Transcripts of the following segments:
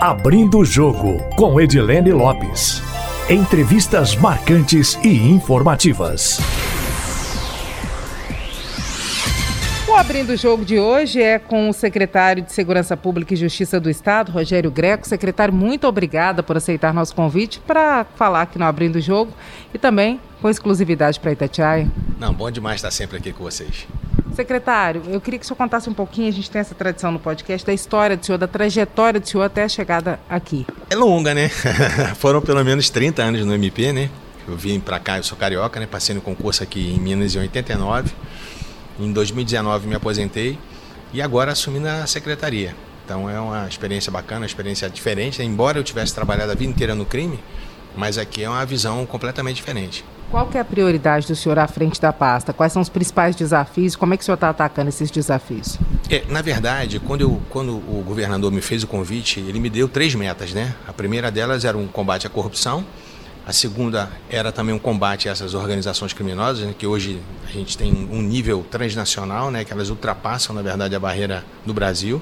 Abrindo o Jogo, com Edilene Lopes. Entrevistas marcantes e informativas. O Abrindo o Jogo de hoje é com o secretário de Segurança Pública e Justiça do Estado, Rogério Greco. Secretário, muito obrigada por aceitar nosso convite para falar aqui no Abrindo o Jogo e também com exclusividade para Itatiaia. Não, bom demais estar sempre aqui com vocês. Secretário, eu queria que o senhor contasse um pouquinho, a gente tem essa tradição no podcast, da história do senhor, da trajetória do senhor até a chegada aqui. É longa, né? Foram pelo menos 30 anos no MP, né? Eu vim para cá, eu sou carioca, né? Passei no concurso aqui em Minas em 89. Em 2019 me aposentei e agora assumi na secretaria. Então é uma experiência bacana, uma experiência diferente. Né? Embora eu tivesse trabalhado a vida inteira no crime, mas aqui é uma visão completamente diferente. Qual que é a prioridade do senhor à frente da pasta? Quais são os principais desafios? Como é que o senhor está atacando esses desafios? É, na verdade, quando, eu, quando o governador me fez o convite, ele me deu três metas, né? A primeira delas era um combate à corrupção, a segunda era também um combate a essas organizações criminosas, né, que hoje a gente tem um nível transnacional, né, que elas ultrapassam, na verdade, a barreira do Brasil.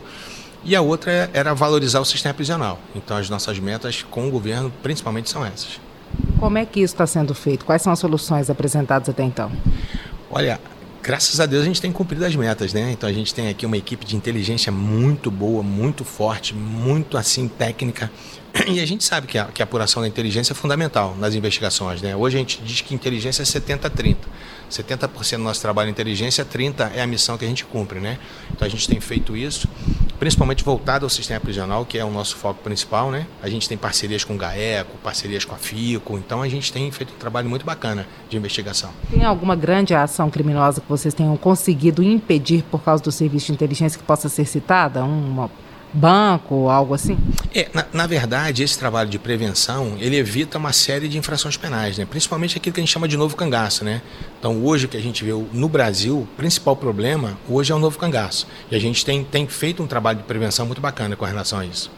E a outra era valorizar o sistema prisional. Então, as nossas metas com o governo, principalmente, são essas. Como é que isso está sendo feito? Quais são as soluções apresentadas até então? Olha, graças a Deus a gente tem cumprido as metas, né? Então a gente tem aqui uma equipe de inteligência muito boa, muito forte, muito assim técnica. E a gente sabe que a, que a apuração da inteligência é fundamental nas investigações, né? Hoje a gente diz que inteligência é 70-30. 70% do nosso trabalho em inteligência, 30% é a missão que a gente cumpre, né? Então a gente tem feito isso principalmente voltado ao sistema prisional, que é o nosso foco principal, né? A gente tem parcerias com o GAECO, parcerias com a FICO, então a gente tem feito um trabalho muito bacana de investigação. Tem alguma grande ação criminosa que vocês tenham conseguido impedir por causa do serviço de inteligência que possa ser citada? Uma banco, algo assim? É, na, na, verdade, esse trabalho de prevenção, ele evita uma série de infrações penais, né? principalmente aquilo que a gente chama de novo cangaço. Né? Então, hoje, que a gente vê no Brasil, o principal problema, hoje é o novo cangaço. E a gente tem, tem feito um trabalho de prevenção muito bacana com relação a isso.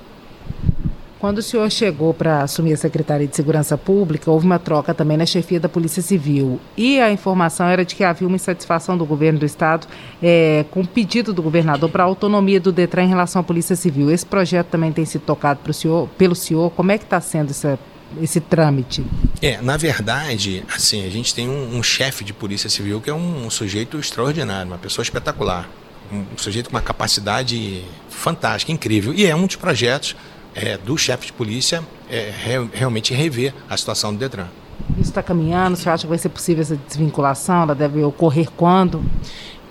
Quando o senhor chegou para assumir a Secretaria de Segurança Pública, houve uma troca também na chefia da Polícia Civil. E a informação era de que havia uma insatisfação do governo do Estado é, com o pedido do governador para a autonomia do Detran em relação à Polícia Civil. Esse projeto também tem sido tocado senhor, pelo senhor. Como é que está sendo essa, esse trâmite? É, na verdade, assim, a gente tem um, um chefe de Polícia Civil que é um, um sujeito extraordinário, uma pessoa espetacular. Um sujeito com uma capacidade fantástica, incrível. E é um dos projetos é, do chefe de polícia é, re, realmente rever a situação do Detran. Isso está caminhando? Você acha que vai ser possível essa desvinculação? Ela deve ocorrer quando?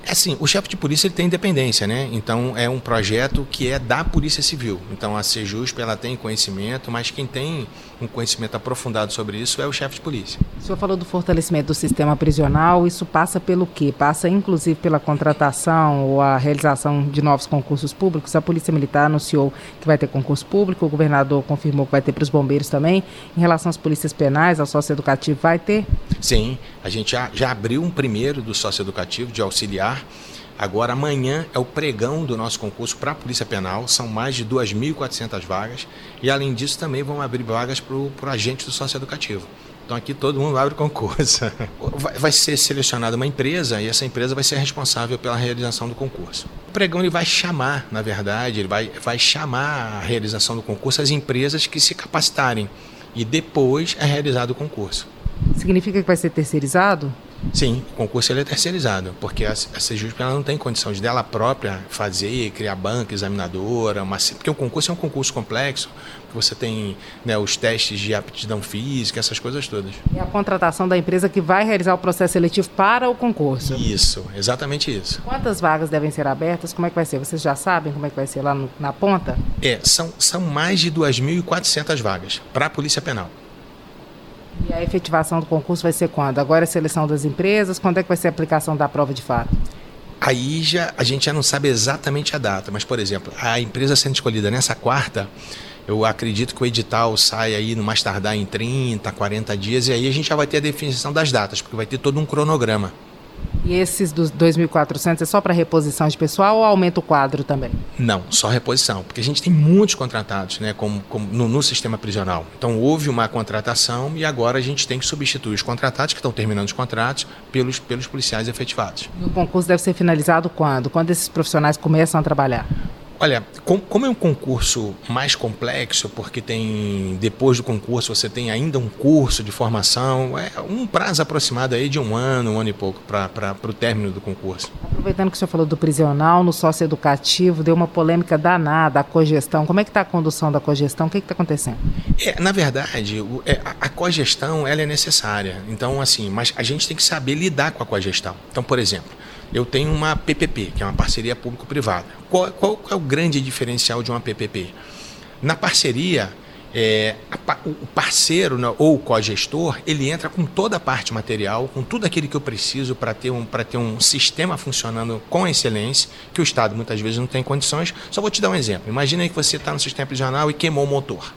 É assim, o chefe de polícia ele tem independência, né? Então é um projeto que é da Polícia Civil. Então a Sejusp ela tem conhecimento, mas quem tem um conhecimento aprofundado sobre isso é o chefe de polícia. O senhor falou do fortalecimento do sistema prisional, isso passa pelo quê? Passa inclusive pela contratação ou a realização de novos concursos públicos? A Polícia Militar anunciou que vai ter concurso público, o governador confirmou que vai ter para os bombeiros também. Em relação às polícias penais, ao sócio educativo, vai ter? Sim, a gente já, já abriu um primeiro do sócio educativo de auxiliar Agora, amanhã é o pregão do nosso concurso para a Polícia Penal, são mais de 2.400 vagas, e além disso também vão abrir vagas para o agente do sócio educativo. Então aqui todo mundo abre concurso. Vai ser selecionada uma empresa e essa empresa vai ser responsável pela realização do concurso. O pregão ele vai chamar, na verdade, ele vai, vai chamar a realização do concurso as empresas que se capacitarem e depois é realizado o concurso. Significa que vai ser terceirizado? Sim, o concurso ele é terceirizado, porque a, a Sejusp ela não tem condição de dela própria fazer, criar banca, examinadora, uma, porque o concurso é um concurso complexo, você tem né, os testes de aptidão física, essas coisas todas. É a contratação da empresa que vai realizar o processo seletivo para o concurso. Isso, exatamente isso. Quantas vagas devem ser abertas? Como é que vai ser? Vocês já sabem como é que vai ser lá no, na ponta? É, são, são mais de 2.400 vagas para a Polícia Penal. E a efetivação do concurso vai ser quando? Agora é a seleção das empresas? Quando é que vai ser a aplicação da prova de fato? Aí já, a gente já não sabe exatamente a data, mas, por exemplo, a empresa sendo escolhida nessa quarta, eu acredito que o edital sai aí no mais tardar em 30, 40 dias, e aí a gente já vai ter a definição das datas, porque vai ter todo um cronograma. E esses dos 2.400 é só para reposição de pessoal ou aumenta o quadro também? Não, só reposição, porque a gente tem muitos contratados né, como, como no, no, sistema prisional. Então houve uma contratação e agora a gente tem que substituir os contratados que estão terminando os contratos pelos, pelos policiais efetivados. E o concurso deve ser finalizado quando? Quando esses profissionais começam a trabalhar? Olha, como é um concurso mais complexo, porque tem depois do concurso você tem ainda um curso de formação, é um prazo aproximado aí de um ano, um ano e pouco para o término do concurso. Aproveitando que o senhor falou do prisional, no sócio educativo, deu uma polêmica danada a cogestão. Como é que está a condução da cogestão? O que está acontecendo? É, na verdade, é, a, a cogestão ela é necessária. Então, assim, mas a gente tem que saber lidar com a cogestão. Então, por exemplo, eu tenho uma PPP, que é uma parceria público-privada. Qual, qual, é o grande diferencial de uma PPP? Na parceria, é, a, o parceiro né, ou o cogestor, ele entra com toda a parte material, com tudo aquilo que eu preciso para ter, um, ter um sistema funcionando com excelência, que o Estado muitas vezes não tem condições. Só vou te dar um exemplo. Imagina que você está no sistema prisional e queimou o motor.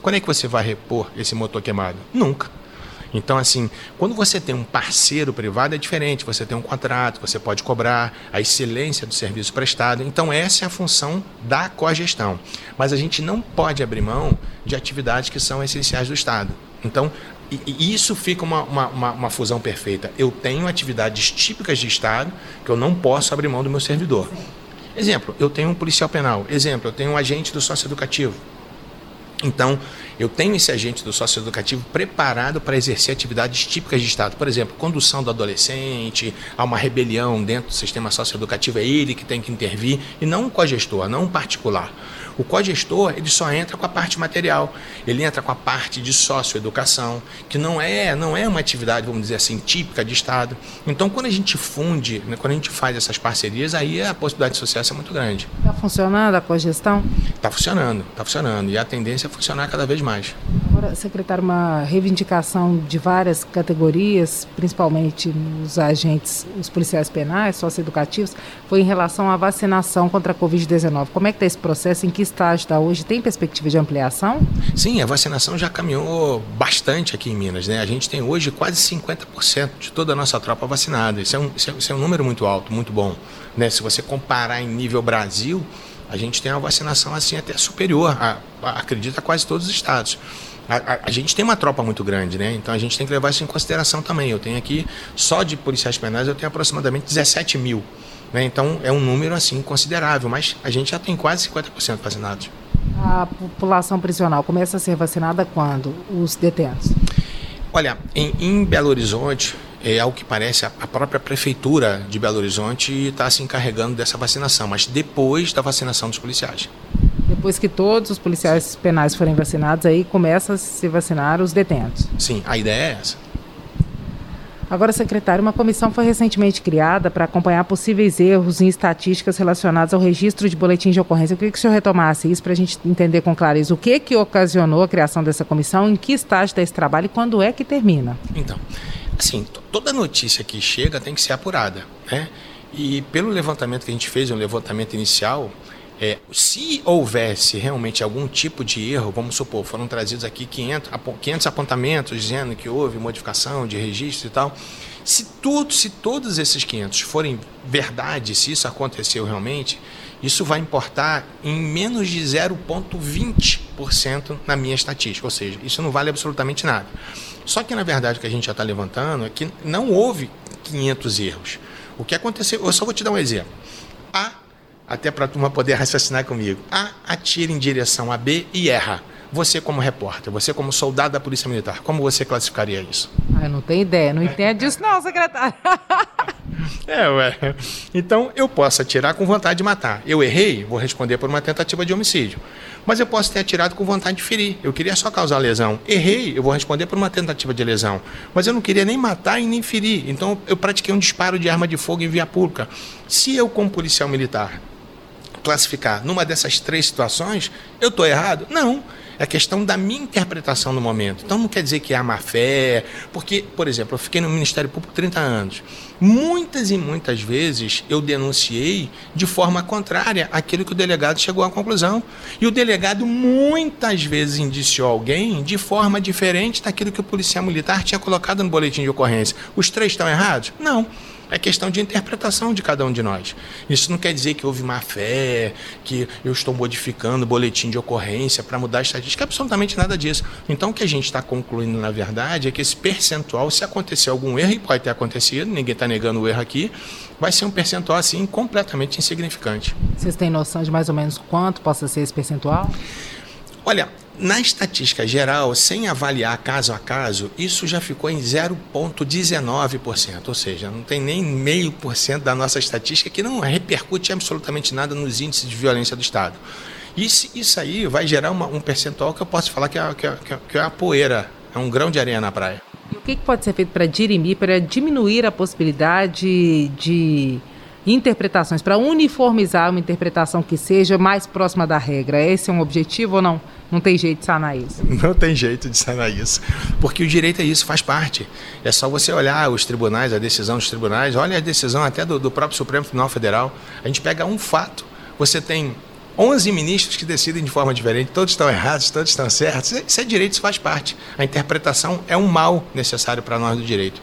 Quando é que você vai repor esse motor queimado? Nunca. Então, assim, quando você tem um parceiro privado é diferente, você tem um contrato, você pode cobrar a excelência do serviço prestado. Então, essa é a função da cogestão. Mas a gente não pode abrir mão de atividades que são essenciais do Estado. Então, e isso fica uma, uma, uma, fusão perfeita. Eu tenho atividades típicas de Estado que eu não posso abrir mão do meu servidor. Exemplo, eu tenho um policial penal. Exemplo, eu tenho um agente do sócio educativo. Então, eu tenho esse agente do socioeducativo preparado para exercer atividades típicas de Estado. Por exemplo, condução do adolescente, há uma rebelião dentro do sistema socioeducativo, é ele que tem que intervir, e não um cogestor, não um particular. O cogestor, ele só entra com a parte material, ele entra com a parte de socioeducação, que não é, não é uma atividade, vamos dizer assim, típica de Estado. Então, quando a gente funde, né, quando a gente faz essas parcerias, aí a possibilidade de sucesso é muito grande. Está funcionando a cogestão? Está funcionando, está funcionando. E a tendência é funcionar cada vez mais. Secretário, uma reivindicação de várias categorias, principalmente nos agentes, os policiais penais, socioeducativos, foi em relação à vacinação contra a Covid-19. Como é que está esse processo? Em que estágio está hoje? Tem perspectiva de ampliação? Sim, a vacinação já caminhou bastante aqui em Minas. Né? A gente tem hoje quase 50% de toda a nossa tropa vacinada. Isso é um, isso é, isso é um número muito alto, muito bom. Né? Se você comparar em nível Brasil, a gente tem uma vacinação assim até superior, a, a, acredita, a quase todos os estados. A, a, a, gente tem uma tropa muito grande, né? Então a gente tem que levar isso em consideração também. Eu tenho aqui, só de policiais penais, eu tenho aproximadamente 17 mil. Né? Então é um número assim considerável, mas a gente já tem quase 50% vacinados. A população prisional começa a ser vacinada quando? Os detentos? Olha, em, em Belo Horizonte, é, ao que parece, a, própria prefeitura de Belo Horizonte está se encarregando dessa vacinação, mas depois da vacinação dos policiais. Depois que todos os policiais penais forem vacinados, aí começa a se vacinar os detentos. Sim, a ideia é essa. Agora, secretário, uma comissão foi recentemente criada para acompanhar possíveis erros em estatísticas relacionadas ao registro de boletim de ocorrência. Eu queria que o senhor retomasse isso para a gente entender com clareza o que, que ocasionou a criação dessa comissão, em que estágio está esse trabalho e quando é que termina. Então, assim, toda notícia que chega tem que ser apurada, né? E pelo levantamento que a gente fez, um levantamento inicial, é, se houvesse realmente algum tipo de erro, vamos supor, foram trazidos aqui 500, 500 apontamentos dizendo que houve modificação de registro e tal. Se, tudo, se todos esses 500 forem verdade, se isso aconteceu realmente, isso vai importar em menos de 0,20% na minha estatística, ou seja, isso não vale absolutamente nada. Só que, na verdade, o que a gente já está levantando é que não houve 500 erros. O que aconteceu, eu só vou te dar um exemplo. A até para a turma poder raciocinar comigo. A atira em direção a B e erra. Você como repórter, você como soldado da Polícia Militar, como você classificaria isso? Ah, eu não tenho ideia, não entendo disso não, secretário. é, ué. Então, eu posso atirar com vontade de matar. Eu errei, vou responder por uma tentativa de homicídio. Mas eu posso ter atirado com vontade de ferir. Eu queria só causar lesão. Errei, eu vou responder por uma tentativa de lesão. Mas eu não queria nem matar e nem ferir. Então, eu pratiquei um disparo de arma de fogo em via pública. Se eu, como policial militar, classificar numa dessas três situações, eu estou errado? Não. É questão da minha interpretação no momento. Então não quer dizer que há má fé, porque, por exemplo, eu fiquei no Ministério Público 30 anos. Muitas e muitas vezes eu denunciei de forma contrária aquilo que o delegado chegou à conclusão. E o delegado muitas vezes indiciou alguém de forma diferente daquilo que o policial militar tinha colocado no boletim de ocorrência. Os três estão errados? Não. É questão de interpretação de cada um de nós. Isso não quer dizer que houve má fé, que eu estou modificando o boletim de ocorrência para mudar a estatística, absolutamente nada disso. Então, o que a gente está concluindo, na verdade, é que esse percentual, se acontecer algum erro, e pode ter acontecido, ninguém está negando o erro aqui, vai ser um percentual assim completamente insignificante. Vocês têm noção de mais ou menos quanto possa ser esse percentual? Olha, na estatística geral, sem avaliar caso a caso, isso já ficou em 0,19%, ou seja, não tem nem meio por cento da nossa estatística que não repercute absolutamente nada nos índices de violência do Estado. Isso, isso aí vai gerar uma, um percentual que eu posso falar que é, que, é, que é a poeira, é um grão de areia na praia. E o que, que pode ser feito para dirimir, para diminuir a possibilidade de interpretações, para uniformizar uma interpretação que seja mais próxima da regra? Esse é um objetivo ou não? Não tem jeito de sanar isso. Não tem jeito de sanar isso. Porque o direito é isso, faz parte. É só você olhar os tribunais, a decisão dos tribunais, olha a decisão até do, do próprio Supremo Tribunal Federal. A gente pega um fato. Você tem 11 ministros que decidem de forma diferente, todos estão errados, todos estão certos. Isso é direito, isso faz parte. A interpretação é um mal necessário para nós do direito.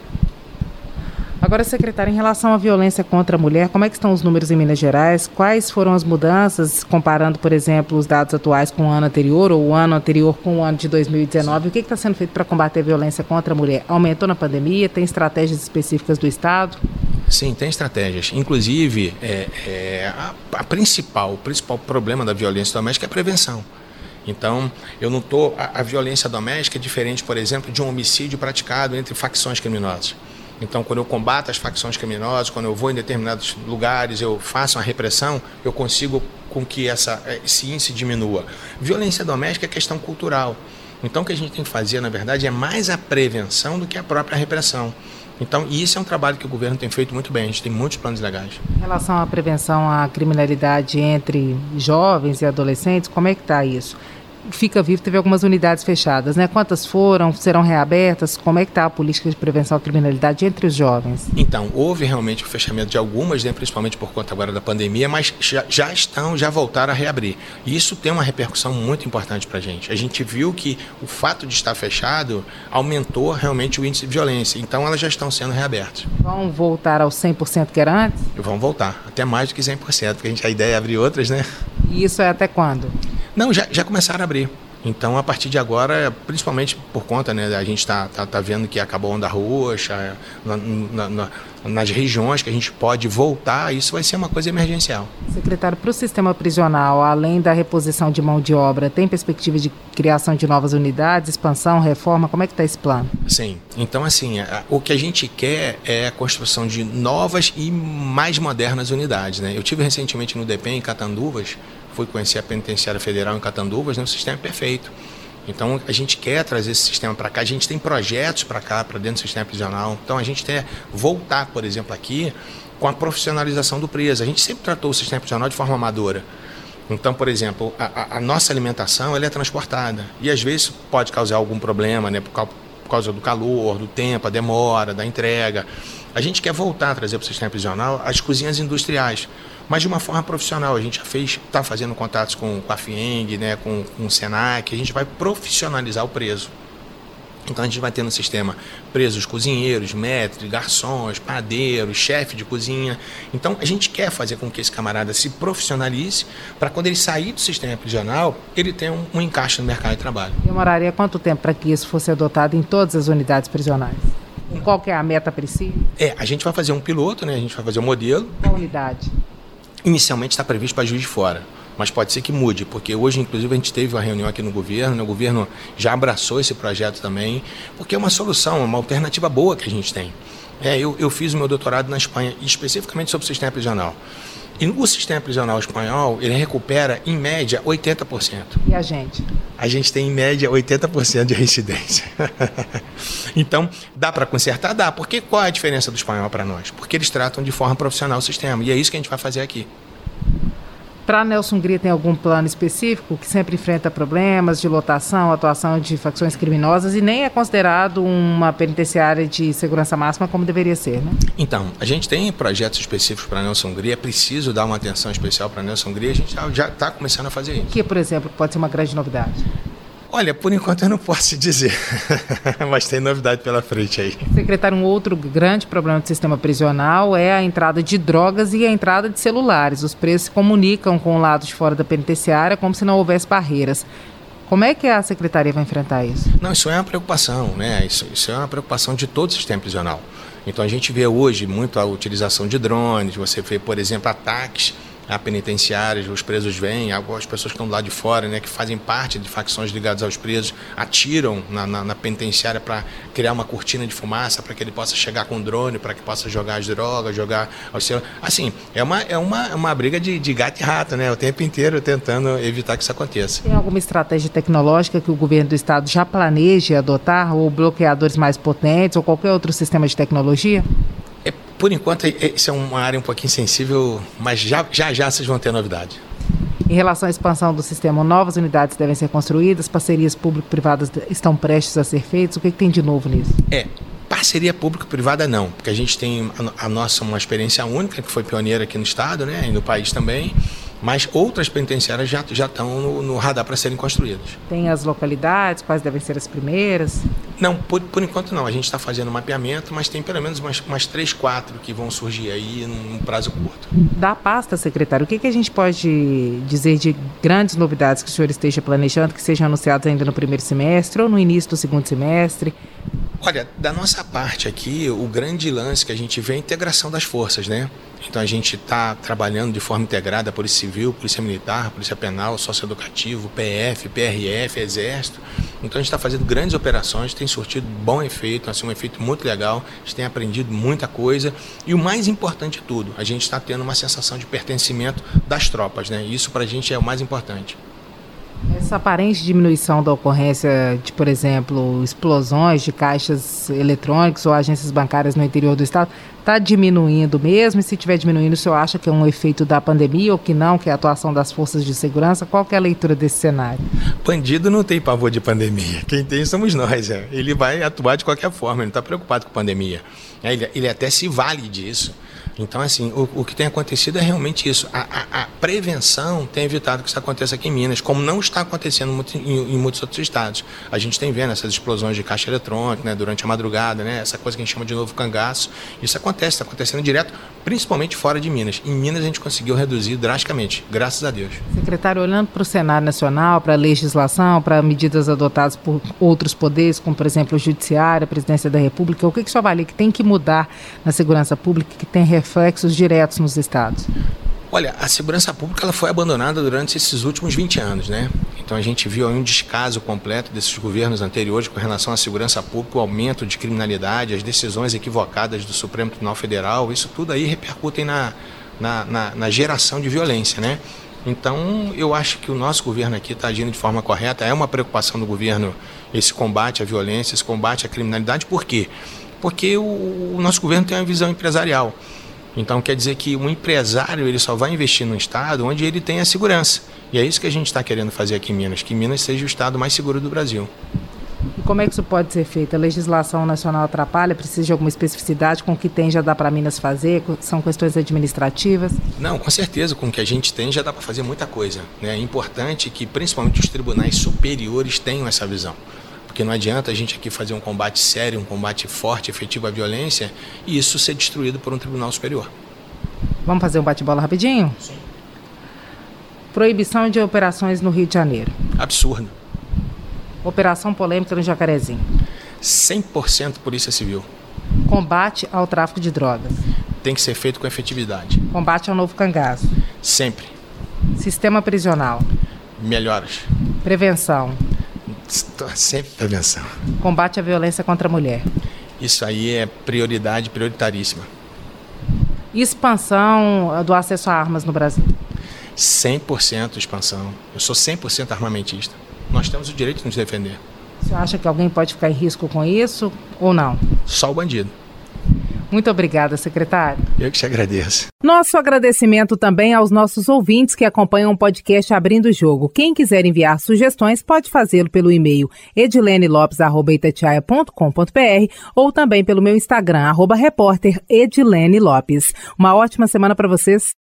Agora, secretário, em relação à violência contra a mulher, como é que estão os números em Minas Gerais? Quais foram as mudanças, comparando, por exemplo, os dados atuais com o ano anterior ou o ano anterior com o ano de 2019? O que está sendo feito para combater a violência contra a mulher? Aumentou na pandemia? Tem estratégias específicas do Estado? Sim, tem estratégias. Inclusive, é, é, a, a principal, o principal problema da violência doméstica é a prevenção. Então, eu não tô a, a violência doméstica é diferente, por exemplo, de um homicídio praticado entre facções criminosas. Então, quando eu combato as facções criminosas, quando eu vou em determinados lugares, eu faço uma repressão, eu consigo com que essa, índice diminua. Violência doméstica é questão cultural. Então, o que a gente tem que fazer, na verdade, é mais a prevenção do que a própria repressão. Então, isso é um trabalho que o governo tem feito muito bem. A gente tem muitos planos legais. Em relação à prevenção à criminalidade entre jovens e adolescentes, como é que está isso? Fica Vivo teve algumas unidades fechadas, né? Quantas foram? Serão reabertas? Como é que está a política de prevenção à criminalidade entre os jovens? Então, houve realmente o fechamento de algumas, né? principalmente por conta agora da pandemia, mas já, já estão, já voltaram a reabrir. E isso tem uma repercussão muito importante para a gente. A gente viu que o fato de estar fechado aumentou realmente o índice de violência. Então, elas já estão sendo reabertas. Vão voltar ao 100% que era antes? Vão voltar, até mais do que 100%, porque a, gente, a ideia é abrir outras, né? E isso é até quando? Não, já, já começaram a abrir. Então, a partir de agora, principalmente por conta, né, a gente está tá, tá vendo que acabou a onda roxa, na, na, na, nas regiões que a gente pode voltar, isso vai ser uma coisa emergencial. Secretário, para o sistema prisional, além da reposição de mão de obra, tem perspectiva de criação de novas unidades, expansão, reforma? Como é que está esse plano? Sim. Então, assim, o que a gente quer é a construção de novas e mais modernas unidades. Né? Eu tive recentemente no DPEM, em Catanduvas, fui conhecer a Penitenciária Federal em Catanduvas, né, o sistema é perfeito. Então a gente quer trazer esse sistema para cá, a gente tem projetos para cá, para dentro do sistema prisional. Então a gente quer voltar, por exemplo, aqui com a profissionalização do preso. A gente sempre tratou o sistema prisional de forma amadora. Então, por exemplo, a, a nossa alimentação ela é transportada e às vezes pode causar algum problema, né, por causa, por causa do calor, do tempo, a demora, da entrega. A gente quer voltar a trazer para o sistema prisional as cozinhas industriais mas de uma forma profissional. A gente já fez, está fazendo contatos com, com a FIENG, né, com, com o SENAC, a gente vai profissionalizar o preso. Então a gente vai ter no sistema presos cozinheiros, maîtres, garçons, padeiros, chefe de cozinha. Então a gente quer fazer com que esse camarada se profissionalize para quando ele sair do sistema prisional, ele tenha um, um encaixe no mercado de trabalho. Demoraria quanto tempo para que isso fosse adotado em todas as unidades prisionais? Qual que é a meta princípio? É, a gente vai fazer um piloto, né? A gente vai fazer um modelo. Qual unidade? Inicialmente está previsto para Juiz de Fora, mas pode ser que mude, porque hoje, inclusive, a gente teve uma reunião aqui no governo, né? o governo já abraçou esse projeto também, porque é uma solução, uma alternativa boa que a gente tem. É, eu, eu fiz o meu doutorado na Espanha, especificamente sobre o sistema prisional. E no sistema prisional espanhol, ele recupera, em média, 80%. E a gente? A gente tem, em média, 80% de reincidência. então, dá para consertar? Dá. Porque qual é a diferença do espanhol para nós? Porque eles tratam de forma profissional o sistema. E é isso que a gente vai fazer aqui. Para Nelson Gria tem algum plano específico que sempre enfrenta problemas de lotação, atuação de facções criminosas e nem é considerado uma penitenciária de segurança máxima como deveria ser, né? Então, a gente tem projetos específicos para Nelson Gria, é preciso dar uma atenção especial para Nelson Gria, a gente já está começando a fazer isso. O que, por exemplo, pode ser uma grande novidade? Olha, por enquanto eu não posso dizer, mas tem novidade pela frente aí. Secretário, um outro grande problema do sistema prisional é a entrada de drogas e a entrada de celulares. Os presos se comunicam com o lado de fora da penitenciária como se não houvesse barreiras. Como é que a secretaria vai enfrentar isso? Não, isso é uma preocupação, né? Isso, isso é uma preocupação de todo o sistema prisional. Então a gente vê hoje muito a utilização de drones, você vê, por exemplo, ataques a penitenciárias, os presos vêm, as pessoas que estão lá de fora, né, que fazem parte de facções ligadas aos presos, atiram na, na, na penitenciária para criar uma cortina de fumaça para que ele possa chegar com drone, para que possa jogar as drogas, jogar Assim, é uma, é uma, é uma briga de, de gato e rato, né, o tempo inteiro tentando evitar que isso aconteça. Tem alguma estratégia tecnológica que o governo do estado já planeja adotar, ou bloqueadores mais potentes, ou qualquer outro sistema de tecnologia? Por enquanto, isso é uma área um pouquinho sensível, mas já já, já vocês vão ter novidade. Em relação à expansão do sistema, novas unidades devem ser construídas, parcerias público-privadas estão prestes a ser feitas. O que, que tem de novo nisso? É, parceria público-privada não, porque a gente tem a, a, nossa uma experiência única, que foi pioneira aqui no estado, né, e no país também mas outras penitenciárias já, já estão no, no radar para serem construídas. Tem as localidades, quais devem ser as primeiras? Não, por, por enquanto não. A gente está fazendo mapeamento, mas tem pelo menos umas, umas três, quatro que vão surgir aí num prazo curto. Da pasta, secretário, o que, que a gente pode dizer de grandes novidades que o senhor esteja planejando, que sejam anunciadas ainda no primeiro semestre ou no início do segundo semestre? Olha, da nossa parte aqui, o grande lance que a gente vê é a integração das forças, né? Então a gente está trabalhando de forma integrada, Polícia Civil, Polícia Militar, Polícia Penal, Socioeducativo, PF, PRF, Exército. Então a gente está fazendo grandes operações, tem surtido bom efeito, assim, um efeito muito legal, a gente tem aprendido muita coisa. E o mais importante de tudo, a gente está tendo uma sensação de pertencimento das tropas, né? Isso para a gente é o mais importante. Essa aparente diminuição da ocorrência de, por exemplo, explosões de caixas eletrônicos ou agências bancárias no interior do estado está diminuindo mesmo? E se estiver diminuindo, o senhor acha que é um efeito da pandemia ou que não, que é a atuação das forças de segurança? Qual é a leitura desse cenário? Bandido não tem pavor de pandemia. Quem tem somos nós. É. Ele vai atuar de qualquer forma, ele não está preocupado com pandemia. É, ele, ele até se vale disso. Então, assim, o, o que tem acontecido é realmente isso. A, a, a, prevenção tem evitado que isso aconteça aqui em Minas, como não está acontecendo muito, em, em, muitos outros estados. A gente tem vendo essas explosões de caixa eletrônica né, durante a madrugada, né, essa coisa que a gente chama de novo cangaço. Isso acontece, está acontecendo direto, principalmente fora de Minas. Em Minas a gente conseguiu reduzir drasticamente, graças a Deus. Secretário, olhando para o cenário nacional, para a legislação, para medidas adotadas por outros poderes, como por exemplo o Judiciário, a Presidência da República, o que, que o senhor avalia que tem que mudar na segurança pública, que tem reflexos diretos nos estados? Olha, a segurança pública ela foi abandonada durante esses últimos 20 anos, né? Então a gente viu um descaso completo desses governos anteriores com relação à segurança pública, o aumento de criminalidade, as decisões equivocadas do Supremo Tribunal Federal, isso tudo aí repercutem na, na, na, na geração de violência, né? Então, eu acho que o nosso governo aqui está agindo de forma correta. É uma preocupação do governo esse combate à violência, esse combate à criminalidade. Por quê? Porque o, o nosso governo tem uma visão empresarial. Então quer dizer que um empresário ele só vai investir no estado onde ele tem a segurança. E é isso que a gente está querendo fazer aqui em Minas, que Minas seja o estado mais seguro do Brasil. E como é que isso pode ser feito? A legislação nacional atrapalha? Precisa de alguma especificidade? Com o que tem já dá para Minas fazer? São questões administrativas? Não, com certeza. Com o que a gente tem já dá para fazer muita coisa. Né? É importante que principalmente os tribunais superiores tenham essa visão. Porque não adianta a gente aqui fazer um combate sério, um combate forte, efetivo à violência, e isso ser destruído por um tribunal superior. Vamos fazer um bate-bola rapidinho? Sim. Proibição de operações no Rio de Janeiro. Absurdo. Operação polêmica no Jacarezinho. 100% Polícia Civil. Combate ao tráfico de drogas. Tem que ser feito com efetividade. Combate ao novo cangaço. Sempre. Sistema prisional. Melhoras. Prevenção. Sempre prevenção. Combate à violência contra a mulher. Isso aí é prioridade prioritaríssima. Expansão do acesso a armas no Brasil. 100% expansão. Eu sou 100% armamentista. Nós temos o direito de nos defender. Você acha que alguém pode ficar em risco com isso ou não? Só o bandido. Muito obrigada, secretário. Eu que te agradeço. Nosso agradecimento também aos nossos ouvintes que acompanham o podcast Abrindo o Jogo. Quem quiser enviar sugestões pode fazê-lo pelo e-mail edilenelopes.com.br ou também pelo meu Instagram, arroba repórter Edilene Lopes. Uma ótima semana para vocês.